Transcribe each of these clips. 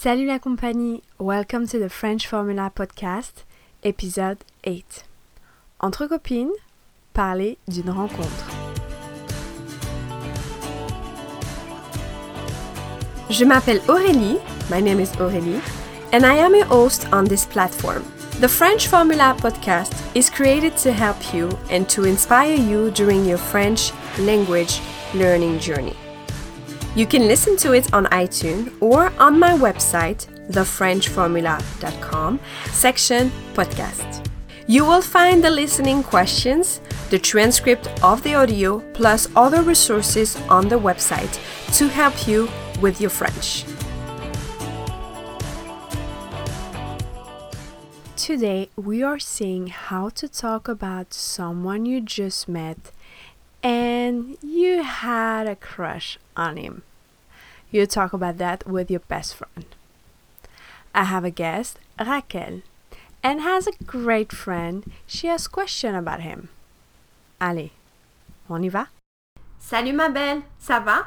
Salut la compagnie, welcome to the French Formula Podcast, épisode 8. Entre copines, parler d'une rencontre. Je m'appelle Aurélie, my name is Aurélie, and I am a host on this platform. The French Formula podcast is created to help you and to inspire you during your French language learning journey. You can listen to it on iTunes or on my website, thefrenchformula.com, section podcast. You will find the listening questions, the transcript of the audio, plus other resources on the website to help you with your French. Today, we are seeing how to talk about someone you just met and you had a crush on him. You talk about that with your best friend. I have a guest, Raquel, and has a great friend. She has question about him. Allez, on y va? Salut ma belle, ça va?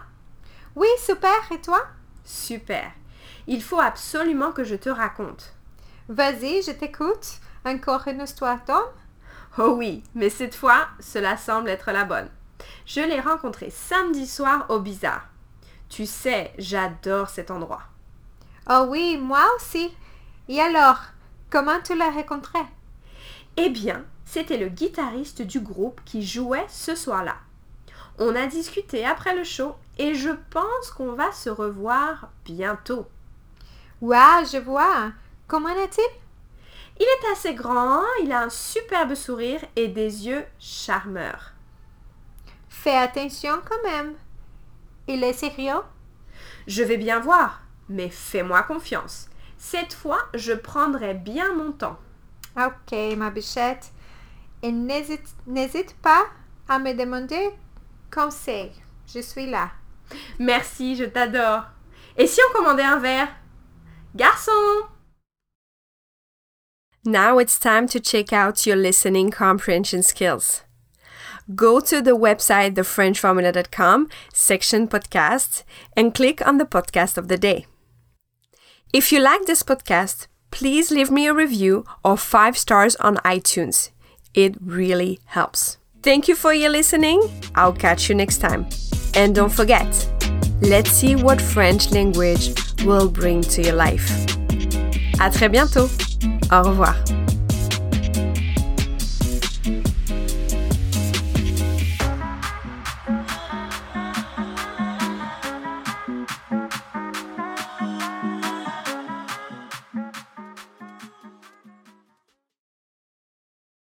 Oui, super, et toi? Super. Il faut absolument que je te raconte. Vas-y, je t'écoute. Encore une histoire d'homme? Oh oui, mais cette fois, cela semble être la bonne. Je l'ai rencontré samedi soir au Bizarre. Tu sais, j'adore cet endroit. Oh oui, moi aussi. Et alors, comment tu l'as rencontré? Eh bien, c'était le guitariste du groupe qui jouait ce soir-là. On a discuté après le show et je pense qu'on va se revoir bientôt. Waouh, je vois. Comment est-il? Il est assez grand, il a un superbe sourire et des yeux charmeurs. Fais attention quand même. Il est sérieux? Je vais bien voir, mais fais-moi confiance. Cette fois, je prendrai bien mon temps. Ok, ma bichette. Et n'hésite, n'hésite pas à me demander conseil. Je suis là. Merci, je t'adore. Et si on commandait un verre? Garçon! Now it's time to check out your listening comprehension skills. Go to the website thefrenchformula.com section podcast and click on the podcast of the day. If you like this podcast, please leave me a review or 5 stars on iTunes. It really helps. Thank you for your listening. I'll catch you next time. And don't forget, let's see what French language will bring to your life. À très bientôt. Au revoir.